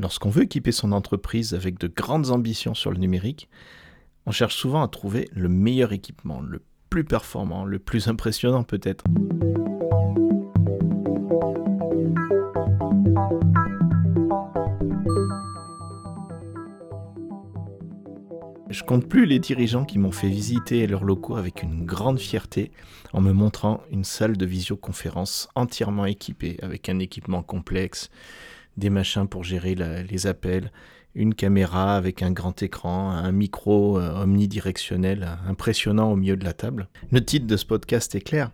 Lorsqu'on veut équiper son entreprise avec de grandes ambitions sur le numérique, on cherche souvent à trouver le meilleur équipement, le plus performant, le plus impressionnant peut-être. Je compte plus les dirigeants qui m'ont fait visiter leurs locaux avec une grande fierté en me montrant une salle de visioconférence entièrement équipée avec un équipement complexe, des machins pour gérer les appels, une caméra avec un grand écran, un micro euh, omnidirectionnel impressionnant au milieu de la table. Le titre de ce podcast est clair.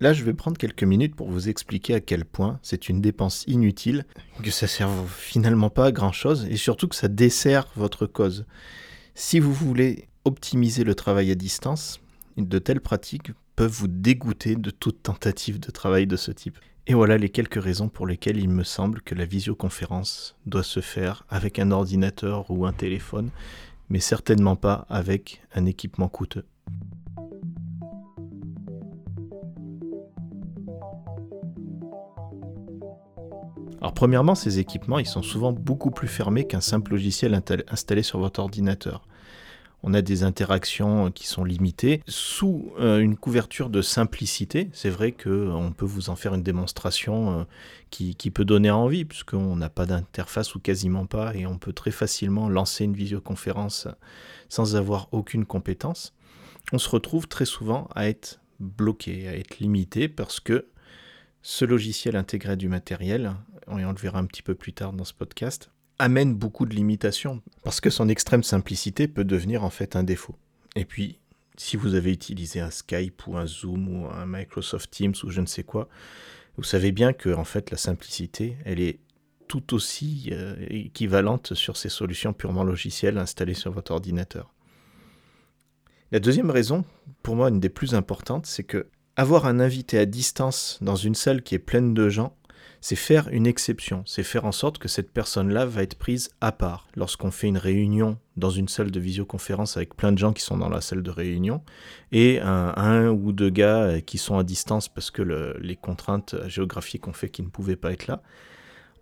là, je vais prendre quelques minutes pour vous expliquer à quel point c'est une dépense inutile, que ça sert finalement pas à grand chose et surtout que ça dessert votre cause. Si vous voulez optimiser le travail à distance, de telles pratiques peuvent vous dégoûter de toute tentative de travail de ce type. Et voilà les quelques raisons pour lesquelles il me semble que la visioconférence doit se faire avec un ordinateur ou un téléphone, mais certainement pas avec un équipement coûteux. Alors premièrement, ces équipements, ils sont souvent beaucoup plus fermés qu'un simple logiciel installé sur votre ordinateur. On a des interactions qui sont limitées sous euh, une couverture de simplicité. C'est vrai qu'on peut vous en faire une démonstration euh, qui, peut donner envie, puisqu'on n'a pas d'interface ou quasiment pas, et on peut très facilement lancer une visioconférence sans avoir aucune compétence. On se retrouve très souvent à être bloqué, à être limité, parce que ce logiciel intégrait du matériel, et on le verra un petit peu plus tard dans ce podcast, amène beaucoup de limitations, parce que son extrême simplicité peut devenir en fait un défaut. Et puis, si vous avez utilisé un Skype ou un Zoom ou un Microsoft Teams ou je ne sais quoi, vous savez bien que en fait la simplicité, elle est tout aussi euh, équivalente sur ces solutions purement logicielles installées sur votre ordinateur. La deuxième raison, pour moi une des plus importantes, c'est que avoir un invité à distance dans une salle qui est pleine de gens, c'est faire une exception, c'est faire en sorte que cette personne-là va être prise à part. Lorsqu'on fait une réunion dans une salle de visioconférence avec plein de gens qui sont dans la salle de réunion, et un, ou deux gars euh, qui sont à distance parce que les contraintes géographiques ont fait qu'ils ne pouvaient pas être là,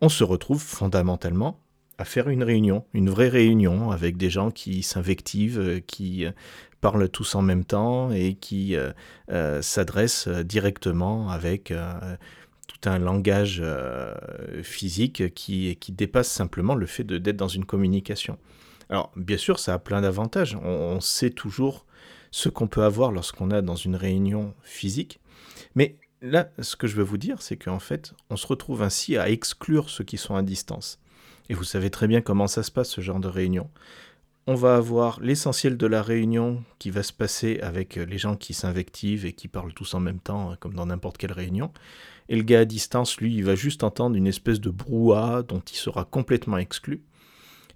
on se retrouve fondamentalement à faire une réunion, une vraie réunion avec des gens qui s'invectivent, euh, qui euh, parlent tous en même temps et qui s'adressent directement avec tout un langage physique qui, dépasse simplement le fait d'être dans une communication. Alors bien sûr, ça a plein d'avantages. On, on, sait toujours ce qu'on peut avoir lorsqu'on est dans une réunion physique, mais là, ce que je veux vous dire, c'est qu'en fait, on se retrouve ainsi à exclure ceux qui sont à distance. Et vous savez très bien comment ça se passe, ce genre de réunion. On va avoir l'essentiel de la réunion qui va se passer avec les gens qui s'invectivent et qui parlent tous en même temps, hein, comme dans n'importe quelle réunion. Et le gars à distance, lui, il va juste entendre une espèce de brouhaha dont il sera complètement exclu.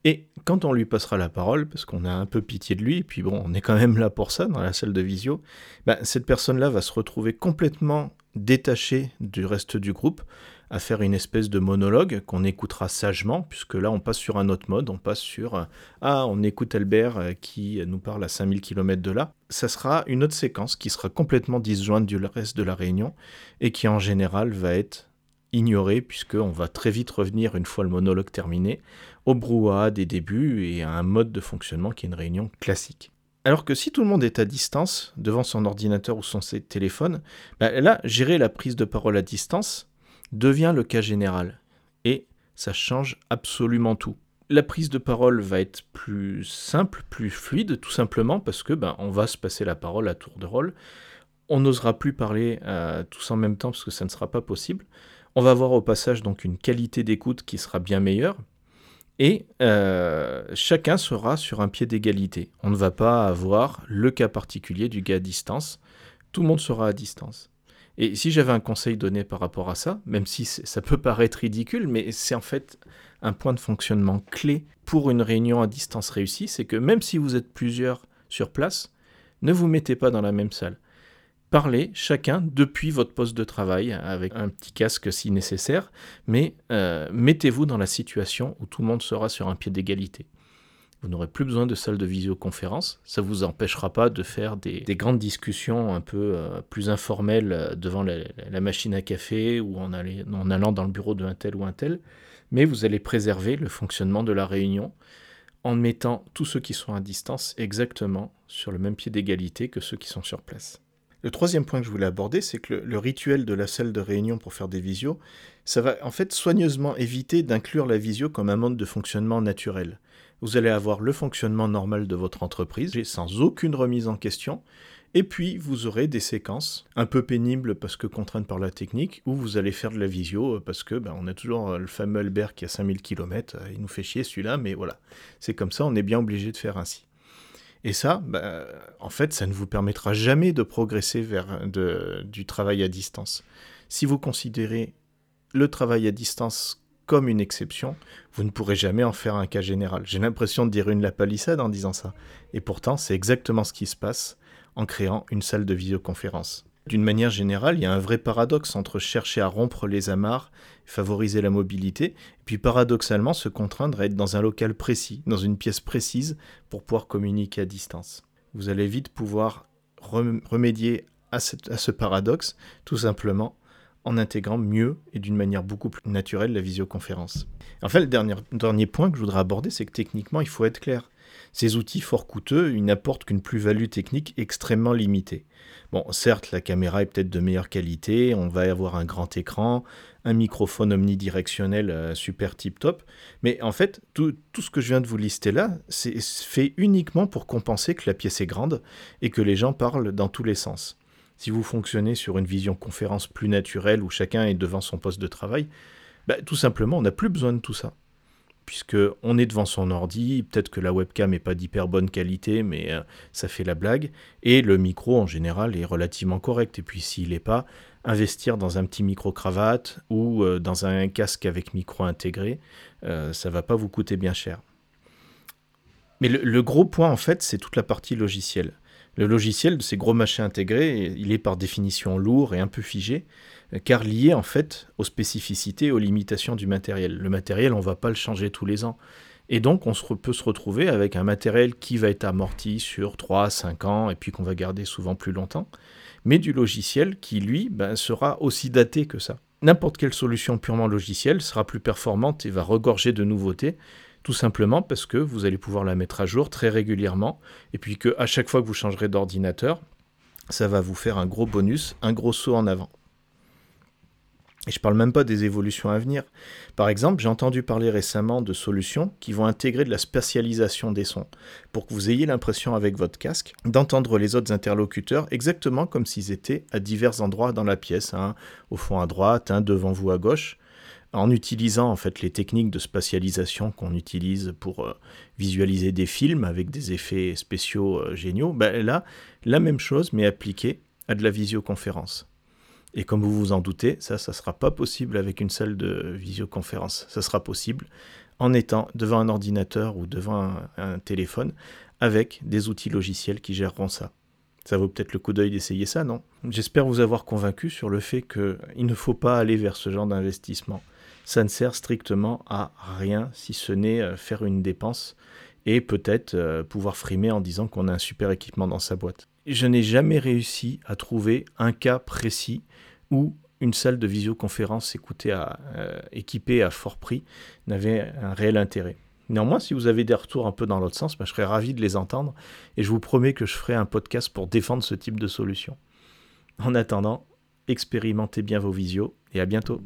Et quand on lui passera la parole, parce qu'on a un peu pitié de lui, et puis bon, on est quand même là pour ça dans la salle de visio, ben, cette personne-là va se retrouver complètement détachée du reste du groupe, à faire une espèce de monologue qu'on écoutera sagement, puisque là on passe sur un autre mode, on passe sur euh, Ah, on écoute Albert euh, qui nous parle à 5000 km de là. Ça sera une autre séquence qui sera complètement disjointe du reste de la réunion et qui en général va être ignorée, puisqu'on va très vite revenir, une fois le monologue terminé, au brouhaha des débuts et à un mode de fonctionnement qui est une réunion classique. Alors que si tout le monde est à distance, devant son ordinateur ou son téléphone, bah là, gérer la prise de parole à distance, devient le cas général. Et ça change absolument tout. La prise de parole va être plus simple, plus fluide, tout simplement parce que ben, on va se passer la parole à tour de rôle. On n'osera plus parler euh, tous en même temps parce que ça ne sera pas possible. On va avoir au passage donc une qualité d'écoute qui sera bien meilleure. Et euh, chacun sera sur un pied d'égalité. On ne va pas avoir le cas particulier du gars à distance. Tout le monde sera à distance. Et si j'avais un conseil donné par rapport à ça, même si ça peut paraître ridicule, mais c'est en fait un point de fonctionnement clé pour une réunion à distance réussie, c'est que même si vous êtes plusieurs sur place, ne vous mettez pas dans la même salle. Parlez chacun depuis votre poste de travail avec un petit casque si nécessaire, mais euh, mettez-vous dans la situation où tout le monde sera sur un pied d'égalité. Vous n'aurez plus besoin de salle de visioconférence. Ça ne vous empêchera pas de faire des, grandes discussions un peu euh, plus informelles euh, devant la, machine à café ou en, allant dans le bureau d'un tel ou un tel. mais vous allez préserver le fonctionnement de la réunion en mettant tous ceux qui sont à distance exactement sur le même pied d'égalité que ceux qui sont sur place. Le troisième point que je voulais aborder, c'est que le, rituel de la salle de réunion pour faire des visios, ça va en fait soigneusement éviter d'inclure la visio comme un mode de fonctionnement naturel. Vous allez avoir le fonctionnement normal de votre entreprise sans aucune remise en question, et puis, vous aurez des séquences un peu pénibles parce que contraintes par la technique, où vous allez faire de la visio parce que ben, on a toujours euh, le fameux Albert qui a 5000 km, euh, il nous fait chier celui-là, mais voilà, c'est comme ça, on est bien obligé de faire ainsi. Et ça, ben, en fait, ça ne vous permettra jamais de progresser vers du travail à distance. Si vous considérez le travail à distance comme une exception, vous ne pourrez jamais en faire un cas général. J'ai l'impression de dire une la palissade en disant ça. Et pourtant, c'est exactement ce qui se passe en créant une salle de visioconférence. D'une manière générale, il y a un vrai paradoxe entre chercher à rompre les amarres, favoriser la mobilité, et puis paradoxalement se contraindre à être dans un local précis, dans une pièce précise, pour pouvoir communiquer à distance. Vous allez vite pouvoir remédier à, ce paradoxe, tout simplement en intégrant mieux et d'une manière beaucoup plus naturelle la visioconférence. Enfin, le dernier, point que je voudrais aborder, c'est que techniquement, il faut être clair. Ces outils fort coûteux, ils n'apportent qu'une plus-value technique extrêmement limitée. Bon, certes, la caméra est peut-être de meilleure qualité, on va avoir un grand écran, un microphone omnidirectionnel euh, super tip-top, mais en fait, tout, ce que je viens de vous lister là, c'est fait uniquement pour compenser que la pièce est grande et que les gens parlent dans tous les sens. Si vous fonctionnez sur une vision conférence plus naturelle où chacun est devant son poste de travail, bah, tout simplement, on n'a plus besoin de tout ça puisque on est devant son ordi, peut-être que la webcam n'est pas d'hyper bonne qualité, mais euh, ça fait la blague, et le micro en général est relativement correct. Et puis s'il n'est pas, investir dans un petit micro-cravate ou euh, dans un casque avec micro intégré, euh, ça va pas vous coûter bien cher. Mais le gros point en fait, c'est toute la partie logicielle. Le logiciel de ces gros machins intégrés, il est par définition lourd et un peu figé, car lié en fait aux spécificités, aux limitations du matériel. Le matériel, on ne va pas le changer tous les ans. Et donc, on peut se retrouver avec un matériel qui va être amorti sur 3 5 ans et puis qu'on va garder souvent plus longtemps, mais du logiciel qui, lui, ben, sera aussi daté que ça. N'importe quelle solution purement logicielle sera plus performante et va regorger de nouveautés, tout simplement parce que vous allez pouvoir la mettre à jour très régulièrement, et puis qu'à chaque fois que vous changerez d'ordinateur, ça va vous faire un gros bonus, un gros saut en avant. Et je ne parle même pas des évolutions à venir. Par exemple, j'ai entendu parler récemment de solutions qui vont intégrer de la spatialisation des sons, pour que vous ayez l'impression avec votre casque d'entendre les autres interlocuteurs exactement comme s'ils étaient à divers endroits dans la pièce, hein, au fond à droite, hein, devant vous à gauche en utilisant en fait les techniques de spatialisation qu'on utilise pour euh, visualiser des films avec des effets spéciaux euh, géniaux, ben là, la même chose mais appliquée à de la visioconférence. Et comme vous vous en doutez, ça, ça ne sera pas possible avec une salle de visioconférence. Ça sera possible en étant devant un ordinateur ou devant un téléphone avec des outils logiciels qui géreront ça. Ça vaut peut-être le coup d'œil d'essayer ça, non? J'espère vous avoir convaincu sur le fait qu'il ne faut pas aller vers ce genre d'investissement ça ne sert strictement à rien si ce n'est euh, faire une dépense et peut-être euh, pouvoir frimer en disant qu'on a un super équipement dans sa boîte. Je n'ai jamais réussi à trouver un cas précis où une salle de visioconférence euh, équipée à fort prix n'avait un réel intérêt. Néanmoins, si vous avez des retours un peu dans l'autre sens, bah, je serais ravi de les entendre et je vous promets que je ferai un podcast pour défendre ce type de solution. En attendant, expérimentez bien vos visios et à bientôt.